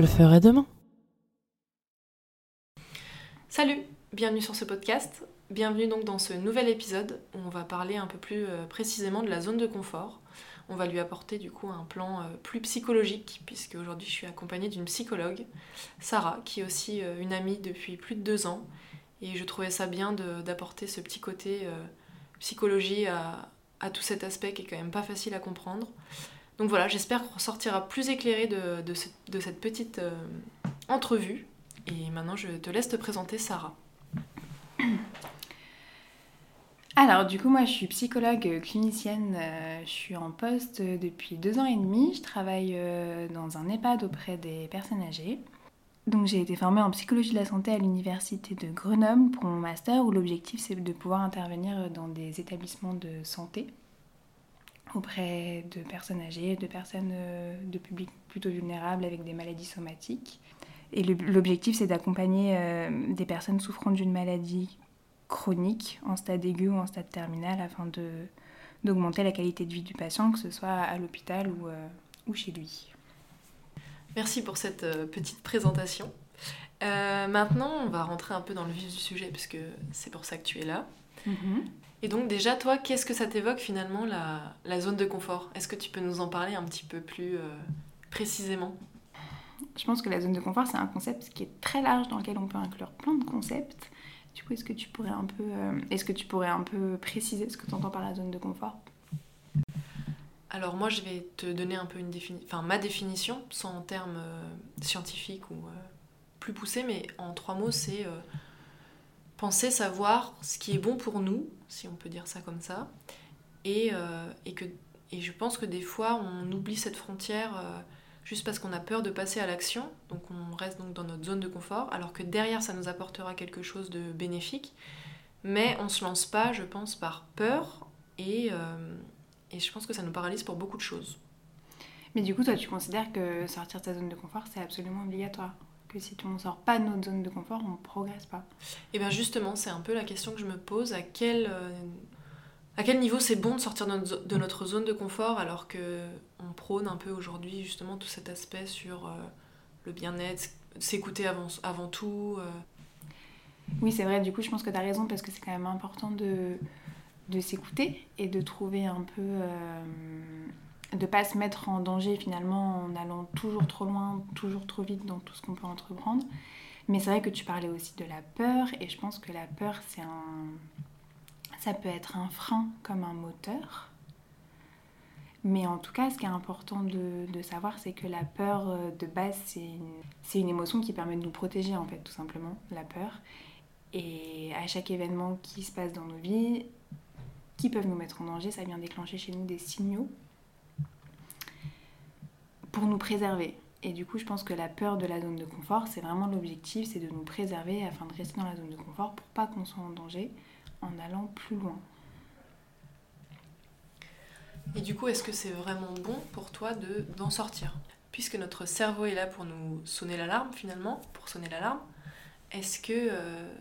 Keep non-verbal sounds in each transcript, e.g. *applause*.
Le ferai demain. Salut, bienvenue sur ce podcast. Bienvenue donc dans ce nouvel épisode où on va parler un peu plus euh, précisément de la zone de confort. On va lui apporter du coup un plan euh, plus psychologique puisque aujourd'hui je suis accompagnée d'une psychologue, Sarah, qui est aussi euh, une amie depuis plus de deux ans. Et je trouvais ça bien d'apporter ce petit côté psychologie à, tout cet aspect qui est quand même pas facile à comprendre. Donc voilà, j'espère qu'on sortira plus éclairé de, cette petite entrevue. Et maintenant je te laisse te présenter Sarah. Alors, du coup, moi, je suis psychologue clinicienne. Euh, je suis en poste depuis deux ans et demi. Je travaille euh, dans un EHPAD auprès des personnes âgées. Donc, j'ai été formée en psychologie de la santé à l'université de Grenoble pour mon master, où l'objectif, c'est de pouvoir intervenir dans des établissements de santé auprès de personnes âgées, de personnes euh, de public plutôt vulnérables avec des maladies somatiques. Et l'objectif, c'est d'accompagner des personnes souffrant d'une maladie chronique en stade aigu ou en stade terminal afin d'augmenter la qualité de vie du patient, que ce soit à l'hôpital ou, euh, ou, chez lui. Merci pour cette euh, petite présentation. Euh, maintenant, on va rentrer un peu dans le vif du sujet, puisque c'est pour ça que tu es là. Mm-hmm. Et donc déjà, toi, qu'est-ce que ça t'évoque finalement la, la, zone de confort? Est-ce que tu peux nous en parler un petit peu plus précisément? Je pense que la zone de confort, c'est un concept qui est très large dans lequel on peut inclure plein de concepts. Du coup, est-ce que tu pourrais un peu, euh, est-ce que tu pourrais un peu préciser ce que tu entends par la zone de confort? Alors moi, je vais te donner un peu une enfin ma définition, sans en termes euh, scientifiques ou euh, plus poussés, mais en trois mots, c'est penser savoir ce qui est bon pour nous, si on peut dire ça comme ça, et, et que et je pense que des fois, on oublie cette frontière juste parce qu'on a peur de passer à l'action, donc on reste donc dans notre zone de confort, alors que derrière ça nous apportera quelque chose de bénéfique, mais on se lance pas, je pense, par peur, et, euh, et je pense que ça nous paralyse pour beaucoup de choses. Mais du coup, toi, tu considères que sortir de sa zone de confort, c'est absolument obligatoire? Que si on ne sort pas de notre zone de confort, on ne progresse pas. Et eh bien justement, c'est un peu la question que je me pose, à quel, euh, à quel niveau c'est bon de sortir de notre zone de confort alors que on prône un peu aujourd'hui justement tout cet aspect sur euh, le bien-être, s'écouter avant, avant tout. Euh. Oui, c'est vrai, du coup je pense que tu as raison parce que c'est quand même important de, de s'écouter et de trouver un peu... De pas se mettre en danger finalement en allant toujours trop loin, toujours trop vite dans tout ce qu'on peut entreprendre. Mais c'est vrai que tu parlais aussi de la peur et je pense que la peur c'est un ça peut être un frein comme un moteur. Mais en tout cas, ce qui est important de, savoir, c'est que la peur euh, de base, c'est une, une, émotion qui permet de nous protéger, en fait, tout simplement, la peur. Et à chaque événement qui se passe dans nos vies, qui peuvent nous mettre en danger, ça vient déclencher chez nous des signaux pour nous préserver. Et du coup, je pense que la peur de la zone de confort, c'est vraiment l'objectif, c'est de nous préserver afin de rester dans la zone de confort pour pas qu'on soit en danger en allant plus loin. Et du coup, est-ce que c'est vraiment bon pour toi de d'en sortir? Puisque notre cerveau est là pour nous sonner l'alarme finalement, pour sonner l'alarme, est-ce que euh,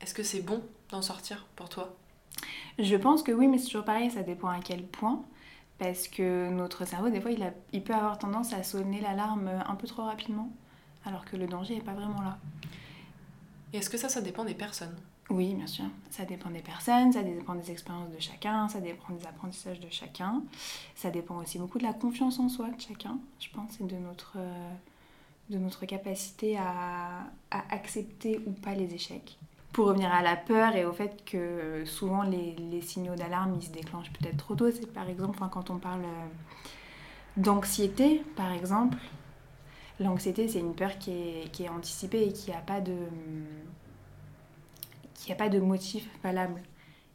est-ce que c'est bon d'en sortir pour toi? Je pense que oui, mais c'est toujours pareil, ça dépend à quel point. Parce que notre cerveau, des fois, il, a, il peut avoir tendance à sonner l'alarme un peu trop rapidement, alors que le danger n'est pas vraiment là. Et est-ce que ça, ça dépend des personnes? Oui, bien sûr. Ça dépend des personnes, ça dépend des expériences de chacun, ça dépend des apprentissages de chacun. Ça dépend aussi beaucoup de la confiance en soi de chacun, je pense, et de notre, euh, de notre capacité à, à, accepter ou pas les échecs. Pour revenir à la peur et au fait que souvent les, signaux d'alarme ils se déclenchent peut-être trop tôt, c'est par exemple quand on parle euh, d'anxiété, par exemple. L'anxiété, c'est une peur qui est, qui est anticipée et qui n'a pas de qu'il n'y a pas de motif valable.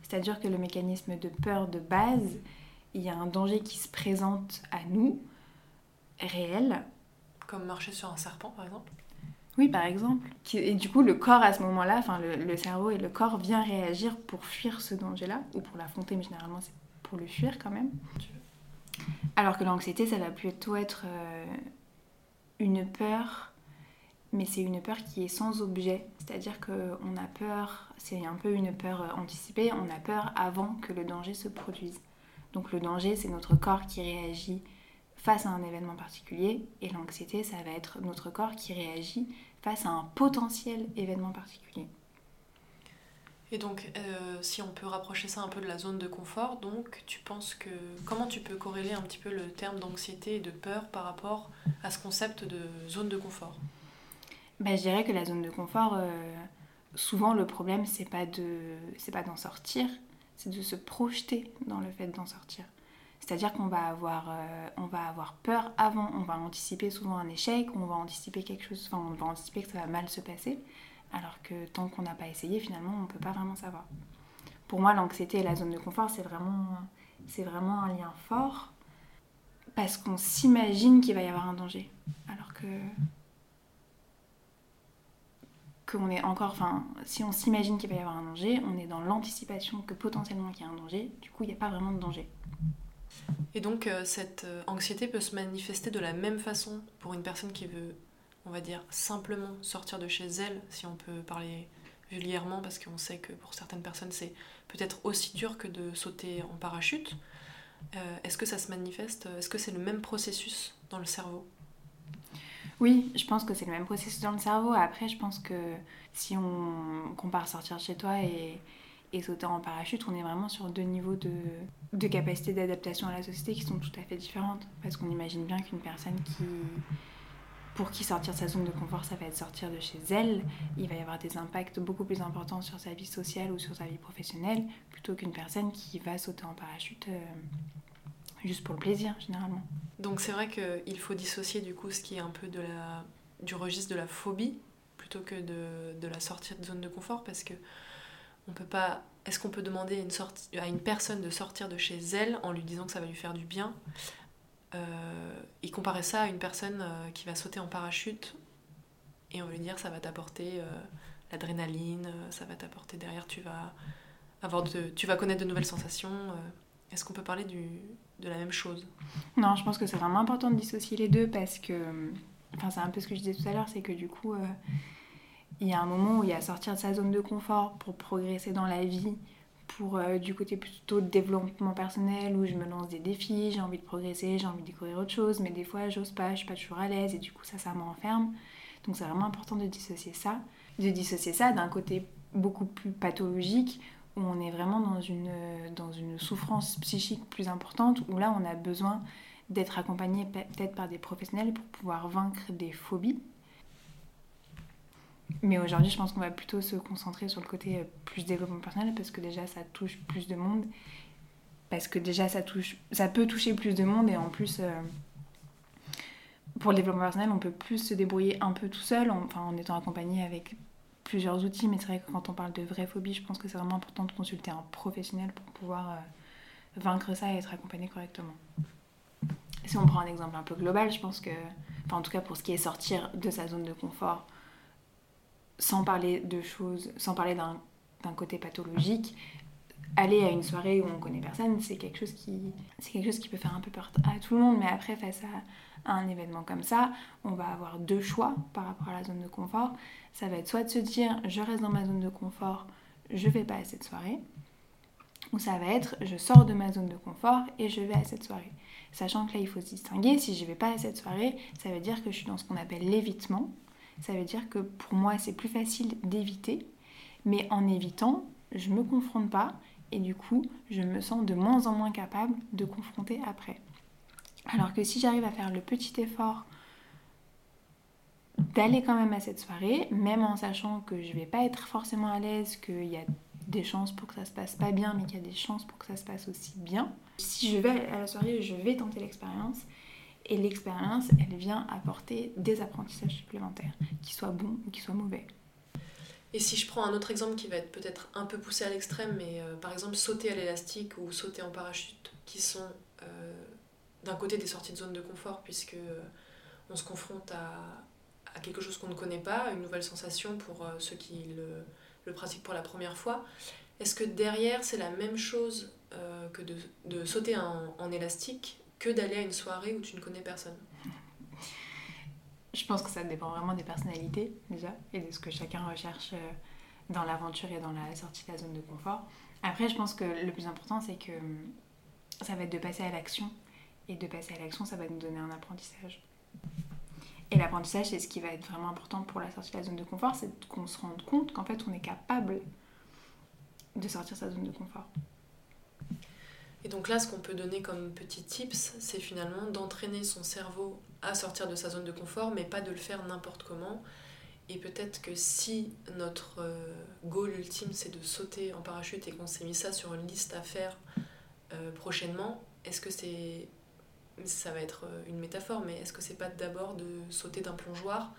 C'est-à-dire que le mécanisme de peur de base, il y a un danger qui se présente à nous, réel. Comme marcher sur un serpent, par exemple Oui, par exemple. Et du coup, le corps, à ce moment-là, enfin, le, cerveau et le corps vient réagir pour fuir ce danger-là, ou pour l'affronter, mais généralement, c'est pour le fuir quand même. Alors que l'anxiété, ça va plutôt être euh, une peur mais c'est une peur qui est sans objet. C'est-à-dire qu'on a peur, c'est un peu une peur euh, anticipée, on a peur avant que le danger se produise. Donc le danger, c'est notre corps qui réagit face à un événement particulier et l'anxiété, ça va être notre corps qui réagit face à un potentiel événement particulier. Et donc, euh, si on peut rapprocher ça un peu de la zone de confort, donc tu penses que comment tu peux corréler un petit peu le terme d'anxiété et de peur par rapport à ce concept de zone de confort? Bah, Je dirais que la zone de confort, euh, souvent le problème, c'est pas de, c'est pas d'en sortir, c'est de se projeter dans le fait d'en sortir. C'est-à-dire qu'on va avoir, euh, va avoir peur avant, on va anticiper souvent un échec, on va anticiper quelque chose, enfin on va anticiper que ça va mal se passer. Alors que tant qu'on n'a pas essayé, finalement, on ne peut pas vraiment savoir. Pour moi, l'anxiété et la zone de confort, c'est vraiment, un lien fort parce qu'on s'imagine qu'il va y avoir un danger. Alors que qu'on est encore, enfin, si on s'imagine qu'il va y avoir un danger, on est dans l'anticipation que potentiellement il y a un danger, du coup il n'y a pas vraiment de danger. Et donc euh, cette euh, anxiété peut se manifester de la même façon pour une personne qui veut on va dire, simplement sortir de chez elle, si on peut parler vulgairement, parce qu'on sait que pour certaines personnes, c'est peut-être aussi dur que de sauter en parachute. Euh, est-ce que ça se manifeste? Est-ce que c'est le même processus dans le cerveau? Oui, je pense que c'est le même processus dans le cerveau. Après, je pense que si on compare sortir chez toi et, et sauter en parachute, on est vraiment sur deux niveaux de, de capacité d'adaptation à la société qui sont tout à fait différentes. Parce qu'on imagine bien qu'une personne qui pour qui sortir de sa zone de confort, ça va être sortir de chez elle. Il va y avoir des impacts beaucoup plus importants sur sa vie sociale ou sur sa vie professionnelle, plutôt qu'une personne qui va sauter en parachute euh, juste pour le plaisir, généralement. Donc c'est vrai qu'il faut dissocier du coup ce qui est un peu de la, du registre de la phobie, plutôt que de, de la sortie de zone de confort, parce que on peut pas... Est-ce qu'on peut demander à une personne de sortir de chez elle en lui disant que ça va lui faire du bien euh, il comparait ça à une personne euh, qui va sauter en parachute et on lui dire ça va t'apporter euh, l'adrénaline, ça va t'apporter derrière, tu vas, avoir de, tu vas connaître de nouvelles sensations. Est-ce qu'on peut parler de la même chose? Non, je pense que c'est vraiment important de dissocier les deux parce que, c'est un peu ce que je disais tout à l'heure, c'est que du coup, il y a un moment où il y a sortir de sa zone de confort pour progresser dans la vie, pour euh, du côté plutôt de développement personnel où je me lance des défis, j'ai envie de progresser, j'ai envie de découvrir autre chose, mais des fois j'ose pas, je suis pas toujours à l'aise et du coup ça, ça m'enferme. Donc c'est vraiment important de dissocier ça. De dissocier ça d'un côté beaucoup plus pathologique où on est vraiment dans une, dans une souffrance psychique plus importante, où là on a besoin d'être accompagné peut-être par des professionnels pour pouvoir vaincre des phobies mais aujourd'hui, je pense qu'on va plutôt se concentrer sur le côté euh, plus développement personnel parce que déjà, ça touche plus de monde. Parce que déjà, ça, touche, ça peut toucher plus de monde et en plus, euh, pour le développement personnel, on peut plus se débrouiller un peu tout seul, en, enfin, en étant accompagné avec plusieurs outils. Mais c'est vrai que quand on parle de vraie phobie, je pense que c'est vraiment important de consulter un professionnel pour pouvoir euh, vaincre ça et être accompagné correctement. Si on prend un exemple un peu global, je pense que, enfin, en tout cas pour ce qui est sortir de sa zone de confort, sans parler de choses, sans parler d'un côté pathologique, aller à une soirée où on connaît personne, c'est quelque chose qui c'est quelque chose qui peut faire un peu peur à tout le monde. Mais après, face à, un événement comme ça, on va avoir deux choix par rapport à la zone de confort. Ça va être soit de se dire je reste dans ma zone de confort, je vais pas à cette soirée, ou ça va être je sors de ma zone de confort et je vais à cette soirée. Sachant que là, il faut se distinguer. Si je vais pas à cette soirée, ça veut dire que je suis dans ce qu'on appelle l'évitement ça veut dire que pour moi c'est plus facile d'éviter, mais en évitant, je me confronte pas et du coup je me sens de moins en moins capable de confronter après. Alors que si j'arrive à faire le petit effort d'aller quand même à cette soirée, même en sachant que je vais pas être forcément à l'aise, qu'il y a des chances pour que ça se passe pas bien, mais qu'il y a des chances pour que ça se passe aussi bien. Si je vais à la soirée, je vais tenter l'expérience et l'expérience, elle vient apporter des apprentissages supplémentaires, qu'ils soient bons ou qu'ils soient mauvais. Et si je prends un autre exemple qui va être peut-être un peu poussé à l'extrême, mais euh, par exemple sauter à l'élastique ou sauter en parachute, qui sont euh, d'un côté des sorties de zone de confort, puisque euh, on se confronte à, quelque chose qu'on ne connaît pas, une nouvelle sensation pour ceux qui le, pratiquent pour la première fois. Est-ce que derrière, c'est la même chose que de, sauter en élastique que d'aller à une soirée où tu ne connais personne Je pense que ça dépend vraiment des personnalités déjà et de ce que chacun recherche euh, dans l'aventure et dans la sortie de la zone de confort. Après, je pense que le plus important, c'est que hum, ça va être de passer à l'action Et de passer à l'action, ça va nous donner un apprentissage. Et l'apprentissage, c'est ce qui va être vraiment important pour la sortie de la zone de confort, c'est qu'on se rende compte qu'en fait, on est capable de sortir sa zone de confort. Et donc là, ce qu'on peut donner comme petit tips, c'est finalement d'entraîner son cerveau à sortir de sa zone de confort, mais pas de le faire n'importe comment. Et peut-être que si notre euh, goal ultime, c'est de sauter en parachute et qu'on s'est mis ça sur une liste à faire euh, prochainement, est-ce que c'est ça va être euh, une métaphore, mais est-ce que c'est pas d'abord de sauter d'un plongeoir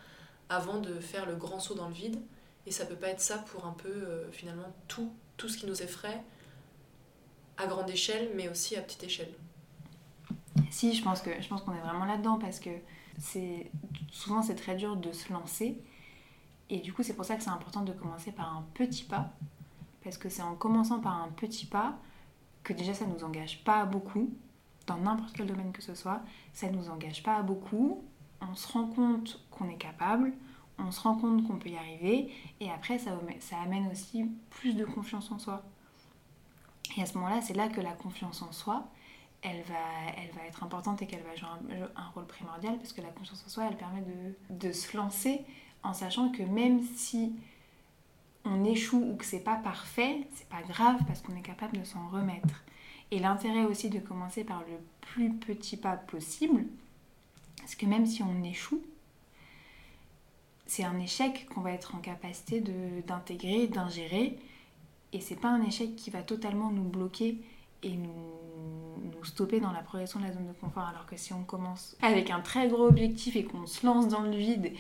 avant de faire le grand saut dans le vide? Et ça peut pas être ça pour un peu finalement tout, tout ce qui nous effraie à grande échelle, mais aussi à petite échelle. Si, je pense que je pense qu'on est vraiment là-dedans parce que c'est souvent c'est très dur de se lancer et du coup c'est pour ça que c'est important de commencer par un petit pas parce que c'est en commençant par un petit pas que déjà ça nous engage pas beaucoup dans n'importe quel domaine que ce soit, ça nous engage pas beaucoup, on se rend compte qu'on est capable, on se rend compte qu'on peut y arriver, et après ça amène aussi plus de confiance en soi. Et à ce moment-là, c'est là que la confiance en soi, elle va, elle va être importante et qu'elle va jouer un, rôle primordial, parce que la confiance en soi, elle permet de, de se lancer en sachant que même si on échoue ou que c'est pas parfait, c'est pas grave parce qu'on est capable de s'en remettre. Et l'intérêt aussi de commencer par le plus petit pas possible, parce que même si on échoue, c'est un échec qu'on va être en capacité d'intégrer, d'ingérer, et c'est pas un échec qui va totalement nous bloquer et nous, stopper dans la progression de la zone de confort. Alors que si on commence avec un très gros objectif et qu'on se lance dans le vide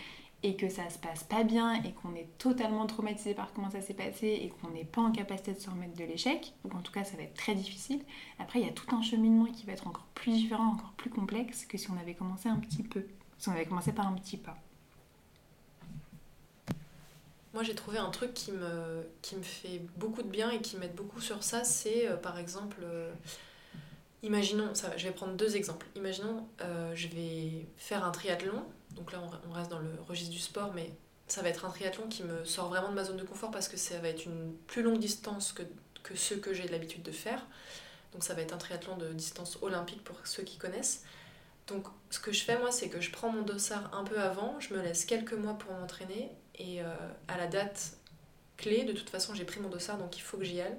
et que ça se passe pas bien et qu'on est totalement traumatisé par comment ça s'est passé et qu'on n'est pas en capacité de se remettre de l'échec, ou en tout cas ça va être très difficile, après il y a tout un cheminement qui va être encore plus différent, encore plus complexe que si on avait commencé un petit peu, si on avait commencé par un petit pas. Moi j'ai trouvé un truc qui me, qui me fait beaucoup de bien et qui m'aide beaucoup sur ça, c'est euh, par exemple... Euh, imaginons, je vais prendre deux exemples. Imaginons, euh, je vais faire un triathlon donc là, on reste dans le registre du sport, mais ça va être un triathlon qui me sort vraiment de ma zone de confort parce que ça va être une plus longue distance que, que ceux que j'ai l'habitude de faire. Donc ça va être un triathlon de distance olympique pour ceux qui connaissent. Donc ce que je fais moi, c'est que je prends mon dossard un peu avant, je me laisse quelques mois pour m'entraîner et euh, à la date clé, de toute façon j'ai pris mon dossard donc il faut que j'y aille.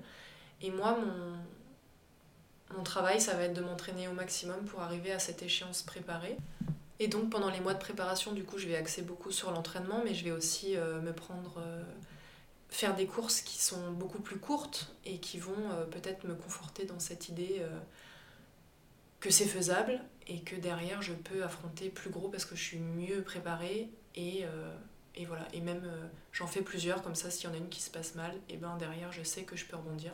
Et moi, mon, mon travail, ça va être de m'entraîner au maximum pour arriver à cette échéance préparée. Et donc pendant les mois de préparation, du coup, je vais axer beaucoup sur l'entraînement, mais je vais aussi euh, me prendre, euh, faire des courses qui sont beaucoup plus courtes et qui vont peut-être me conforter dans cette idée que c'est faisable et que derrière je peux affronter plus gros parce que je suis mieux préparée et, et voilà. Et même j'en fais plusieurs, comme ça s'il y en a une qui se passe mal, et ben derrière je sais que je peux rebondir.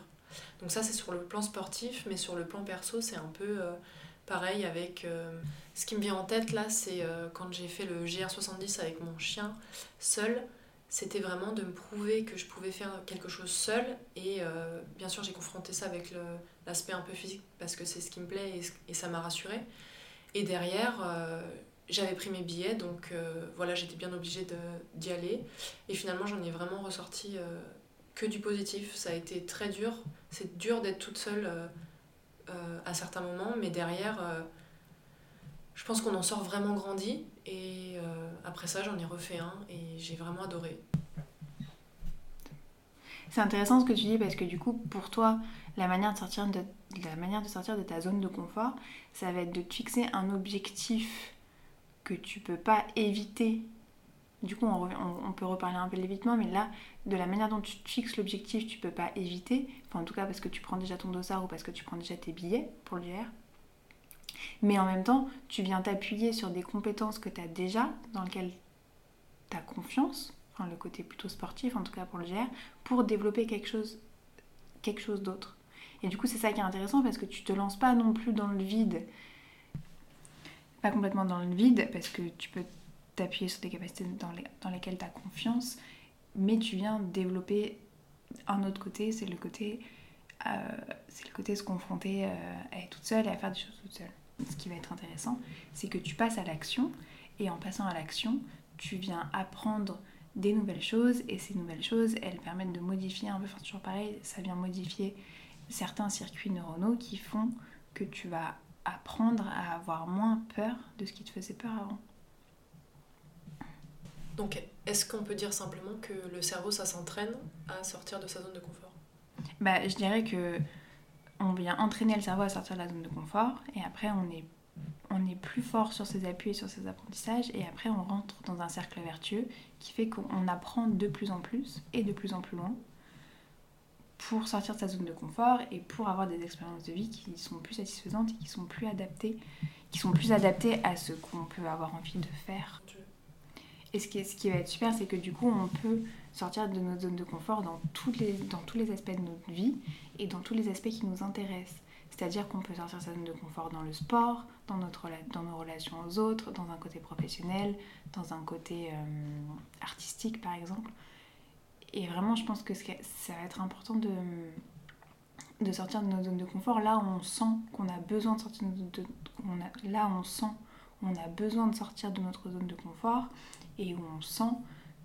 Donc ça c'est sur le plan sportif, mais sur le plan perso c'est un peu Pareil avec... Euh, ce qui me vient en tête là, c'est euh, quand j'ai fait le GR70 avec mon chien seul, c'était vraiment de me prouver que je pouvais faire quelque chose seul. Et euh, bien sûr, j'ai confronté ça avec l'aspect un peu physique parce que c'est ce qui me plaît et, ça m'a rassurée. Et derrière, j'avais pris mes billets, donc voilà, j'étais bien obligée d'y aller. Et finalement, j'en ai vraiment ressorti que du positif. Ça a été très dur. C'est dur d'être toute seule euh, à certains moments, mais derrière, euh, je pense qu'on en sort vraiment grandi. Et euh, après ça, j'en ai refait un et j'ai vraiment adoré. C'est intéressant ce que tu dis parce que du coup, pour toi, la manière de sortir la manière de, sortir de ta zone de confort, ça va être de te fixer un objectif que tu peux pas éviter du coup, on, peut reparler un peu de l'évitement, mais là, de la manière dont tu fixes l'objectif, tu peux pas éviter. Enfin, en tout cas, parce que tu prends déjà ton dossard ou parce que tu prends déjà tes billets pour l'UR. Mais en même temps, tu viens t'appuyer sur des compétences que tu as déjà, dans lesquelles tu as confiance, enfin le côté plutôt sportif en tout cas pour le GR, pour développer quelque chose, quelque chose d'autre. Et du coup, c'est ça qui est intéressant parce que tu te lances pas non plus dans le vide, complètement dans le vide, parce que tu peux t'appuyer sur des capacités dans lesquelles tu as confiance, mais tu viens développer un autre côté, c'est le côté euh, c'est le côté se confronter euh, à être toute seule et à faire des choses toute seule. Ce qui va être intéressant, c'est que tu passes à l'action et en passant à l'action, tu viens apprendre des nouvelles choses et ces nouvelles choses, elles permettent de modifier un peu, toujours pareil, ça vient modifier certains circuits neuronaux qui font que tu vas apprendre à avoir moins peur de ce qui te faisait peur avant. Donc, est-ce qu'on peut dire simplement que le cerveau, ça s'entraîne à sortir de sa zone de confort? Bah, Je dirais que on vient entraîner le cerveau à sortir de la zone de confort et après on est, on est plus fort sur ses appuis et sur ses apprentissages et après on rentre dans un cercle vertueux qui fait qu'on apprend de plus en plus et de plus en plus loin pour sortir de sa zone de confort et pour avoir des expériences de vie qui sont plus satisfaisantes et qui sont plus adaptées, qui sont plus adaptées à ce qu'on peut avoir envie de faire. Et ce qui, va être super, c'est que du coup, on peut sortir de notre zone de confort dans, toutes les, dans tous les aspects de notre vie et dans tous les aspects qui nous intéressent. C'est-à-dire qu'on peut sortir de sa zone de confort dans le sport, dans, notre, dans nos relations aux autres, dans un côté professionnel, dans un côté euh, artistique par exemple. Et vraiment, je pense que ça va être important de, sortir de notre zone de confort là on sent qu'on a besoin de sortir de, là on sent a besoin de sortir de notre zone de confort et où on sent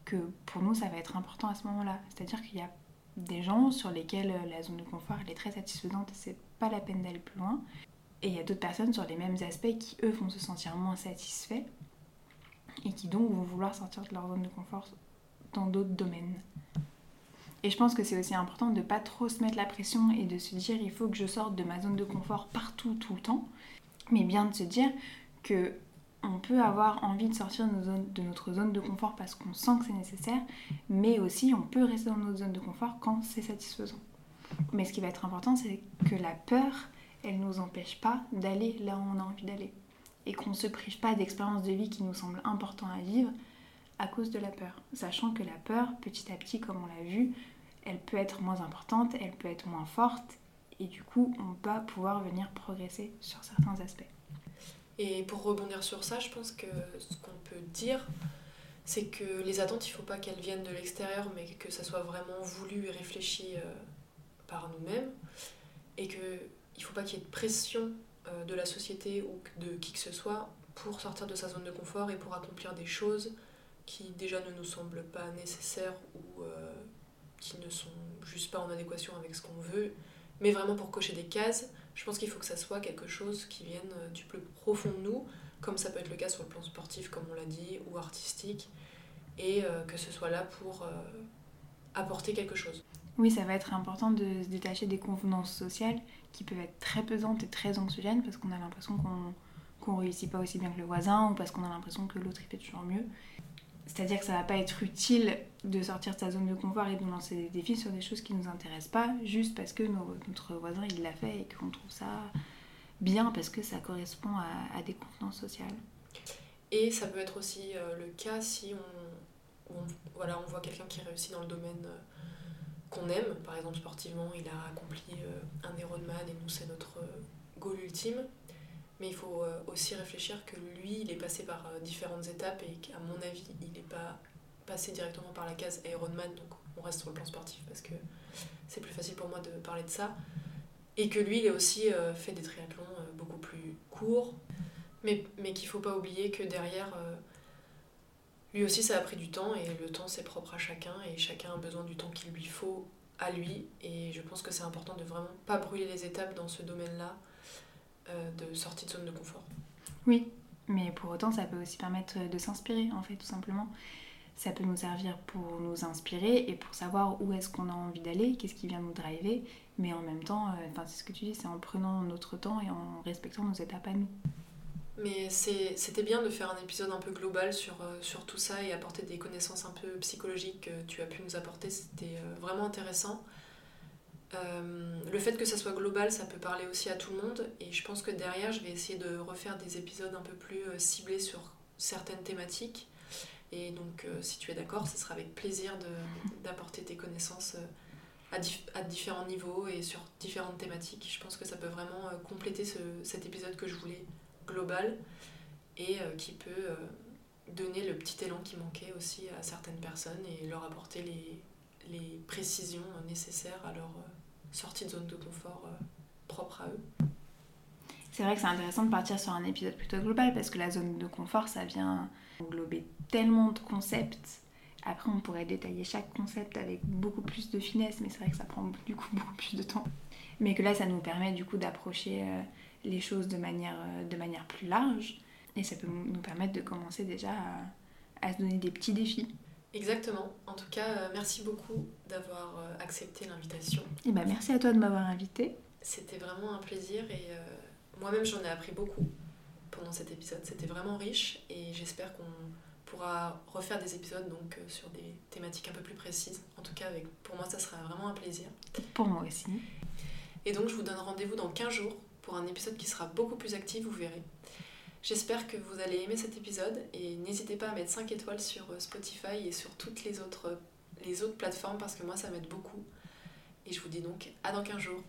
que pour nous ça va être important à ce moment-là. C'est-à-dire qu'il y a des gens sur lesquels la zone de confort elle est très satisfaisante et c'est pas la peine d'aller plus loin. Et il y a d'autres personnes sur les mêmes aspects qui eux vont se sentir moins satisfaits et qui donc vont vouloir sortir de leur zone de confort dans d'autres domaines. Et je pense que c'est aussi important de ne pas trop se mettre la pression et de se dire il faut que je sorte de ma zone de confort partout, tout le temps, mais bien de se dire que on peut avoir envie de sortir de, notre zone de confort parce qu'on sent que c'est nécessaire, mais aussi on peut rester dans notre zone de confort quand c'est satisfaisant. Mais ce qui va être important, c'est que la peur, elle ne nous empêche pas d'aller là où on a envie d'aller. Et qu'on ne se prive pas d'expériences de vie qui nous semblent importantes à vivre à cause de la peur. Sachant que la peur, petit à petit, comme on l'a vu, elle peut être moins importante, elle peut être moins forte, et du coup, on va pouvoir venir progresser sur certains aspects. Et pour rebondir sur ça, je pense que ce qu'on peut dire, c'est que les attentes, il ne faut pas qu'elles viennent de l'extérieur, mais que ça soit vraiment voulu et réfléchi euh, par nous-mêmes. Et qu'il ne faut pas qu'il y ait de pression euh, de la société ou de qui que ce soit pour sortir de sa zone de confort et pour accomplir des choses qui déjà ne nous semblent pas nécessaires ou euh, qui ne sont juste pas en adéquation avec ce qu'on veut, mais vraiment pour cocher des cases je pense qu'il faut que ça soit quelque chose qui vienne euh, du plus profond de nous, comme ça peut être le cas sur le plan sportif, comme on l'a dit, ou artistique, et euh, que ce soit là pour apporter quelque chose. Oui, ça va être important de se détacher des convenances sociales qui peuvent être très pesantes et très anxiogènes parce qu'on a l'impression qu'on ne réussit pas aussi bien que le voisin ou parce qu'on a l'impression que l'autre il fait toujours mieux. C'est-à-dire que ça va pas être utile de sortir de sa zone de confort et de lancer des défis sur des choses qui nous intéressent pas, juste parce que notre voisin il l'a fait et qu'on trouve ça bien parce que ça correspond à, des convenances sociales. Et ça peut être aussi euh, le cas si on, voilà, on voit quelqu'un qui réussit dans le domaine euh, qu'on aime, par exemple sportivement, il a accompli euh, un Ironman et nous c'est notre goal ultime mais il faut euh, aussi réfléchir que lui, il est passé par euh, différentes étapes et qu'à mon avis, il n'est pas passé directement par la case Ironman, donc on reste sur le plan sportif parce que c'est plus facile pour moi de parler de ça. Et que lui, il a aussi euh, fait des triathlons beaucoup plus courts, mais, mais qu'il ne faut pas oublier que derrière, lui aussi, ça a pris du temps et le temps, c'est propre à chacun et chacun a besoin du temps qu'il lui faut à lui. Et je pense que c'est important de vraiment pas brûler les étapes dans ce domaine-là de sortie de zone de confort. Oui, mais pour autant, ça peut aussi permettre de s'inspirer, en fait, tout simplement. Ça peut nous servir pour nous inspirer et pour savoir où est-ce qu'on a envie d'aller, qu'est-ce qui vient nous driver, mais en même temps, euh, enfin, c'est ce que tu dis, c'est en prenant notre temps et en respectant nos étapes à nous. Mais c'était bien de faire un épisode un peu global sur, euh, sur tout ça et apporter des connaissances un peu psychologiques que tu as pu nous apporter. C'était vraiment intéressant. Euh, le fait que ça soit global, ça peut parler aussi à tout le monde. Et je pense que derrière, je vais essayer de refaire des épisodes un peu plus euh, ciblés sur certaines thématiques. Et donc, euh, si tu es d'accord, ce sera avec plaisir *laughs* d'apporter tes connaissances à, à, différents niveaux et sur différentes thématiques. Je pense que ça peut vraiment compléter ce, cet épisode que je voulais global et qui peut donner le petit élan qui manquait aussi à certaines personnes et leur apporter les, les précisions nécessaires à leur sortie de zone de confort euh, propre à eux. C'est vrai que c'est intéressant de partir sur un épisode plutôt global parce que la zone de confort, ça vient englober tellement de concepts. Après, on pourrait détailler chaque concept avec beaucoup plus de finesse, mais c'est vrai que ça prend du coup *laughs* beaucoup plus de temps. Mais que là, ça nous permet du coup d'approcher euh, les choses de manière, de manière plus large. Et ça peut nous permettre de commencer déjà à se donner des petits défis. Exactement. En tout cas, merci beaucoup d'avoir accepté l'invitation. Et ben, merci à toi de m'avoir invité. C'était vraiment un plaisir et moi-même j'en ai appris beaucoup pendant cet épisode. C'était vraiment riche et j'espère qu'on pourra refaire des épisodes donc euh, sur des thématiques un peu plus précises. En tout cas, avec, pour moi, ça sera vraiment un plaisir. Pour moi aussi. Et donc, je vous donne rendez-vous dans 15 jours pour un épisode qui sera beaucoup plus actif, vous verrez. J'espère que vous allez aimer cet épisode et n'hésitez pas à mettre 5 étoiles sur euh, Spotify et sur toutes les autres, les autres plateformes parce que moi, ça m'aide beaucoup. Et je vous dis donc à dans 15 jours.